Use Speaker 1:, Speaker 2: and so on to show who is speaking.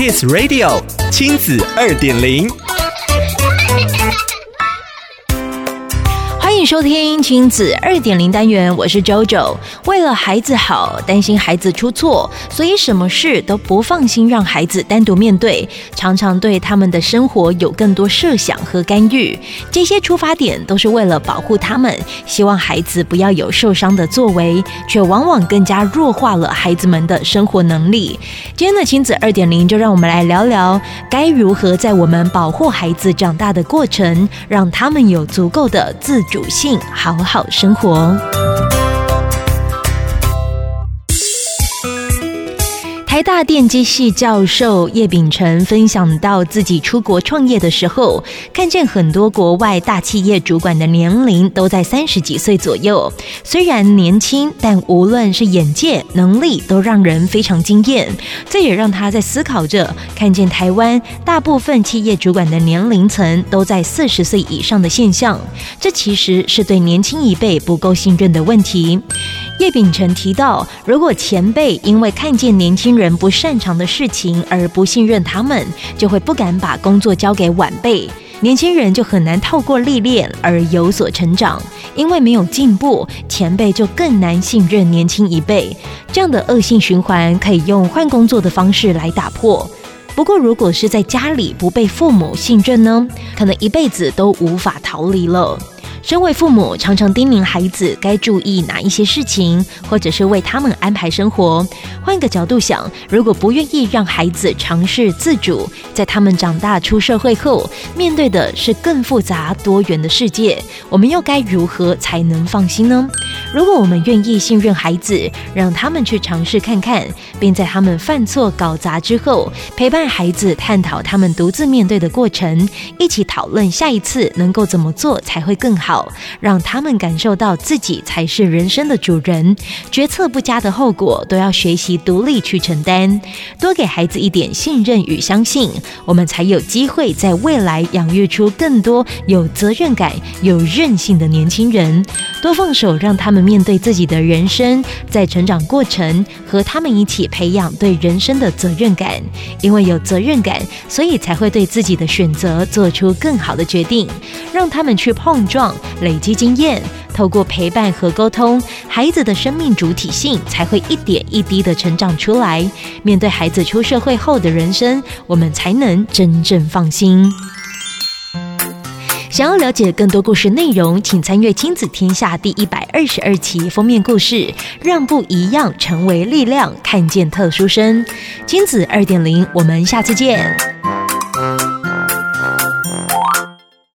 Speaker 1: Kiss Radio 亲子二点零。
Speaker 2: 收听亲子二点零单元，我是 JoJo。为了孩子好，担心孩子出错，所以什么事都不放心让孩子单独面对，常常对他们的生活有更多设想和干预。这些出发点都是为了保护他们，希望孩子不要有受伤的作为，却往往更加弱化了孩子们的生活能力。今天的亲子二点零，就让我们来聊聊该如何在我们保护孩子长大的过程，让他们有足够的自主性，好好生活。台大电机系教授叶秉成分享到，自己出国创业的时候，看见很多国外大企业主管的年龄都在三十几岁左右。虽然年轻，但无论是眼界、能力，都让人非常惊艳。这也让他在思考着，看见台湾大部分企业主管的年龄层都在四十岁以上的现象，这其实是对年轻一辈不够信任的问题。叶秉辰提到，如果前辈因为看见年轻人不擅长的事情而不信任他们，就会不敢把工作交给晚辈，年轻人就很难透过历练而有所成长。因为没有进步，前辈就更难信任年轻一辈。这样的恶性循环可以用换工作的方式来打破。不过，如果是在家里不被父母信任呢？可能一辈子都无法逃离了。身为父母，常常叮咛孩子该注意哪一些事情，或者是为他们安排生活。换个角度想，如果不愿意让孩子尝试自主，在他们长大出社会后，面对的是更复杂多元的世界，我们又该如何才能放心呢？如果我们愿意信任孩子，让他们去尝试看看，并在他们犯错搞砸之后，陪伴孩子探讨他们独自面对的过程，一起讨论下一次能够怎么做才会更好。好，让他们感受到自己才是人生的主人，决策不佳的后果都要学习独立去承担。多给孩子一点信任与相信，我们才有机会在未来养育出更多有责任感、有韧性的年轻人。多放手，让他们面对自己的人生，在成长过程和他们一起培养对人生的责任感。因为有责任感，所以才会对自己的选择做出更好的决定。让他们去碰撞。累积经验，透过陪伴和沟通，孩子的生命主体性才会一点一滴的成长出来。面对孩子出社会后的人生，我们才能真正放心。想要了解更多故事内容，请参阅《亲子天下》第一百二十二期封面故事，让不一样成为力量，看见特殊生。亲子二点零，我们下次见。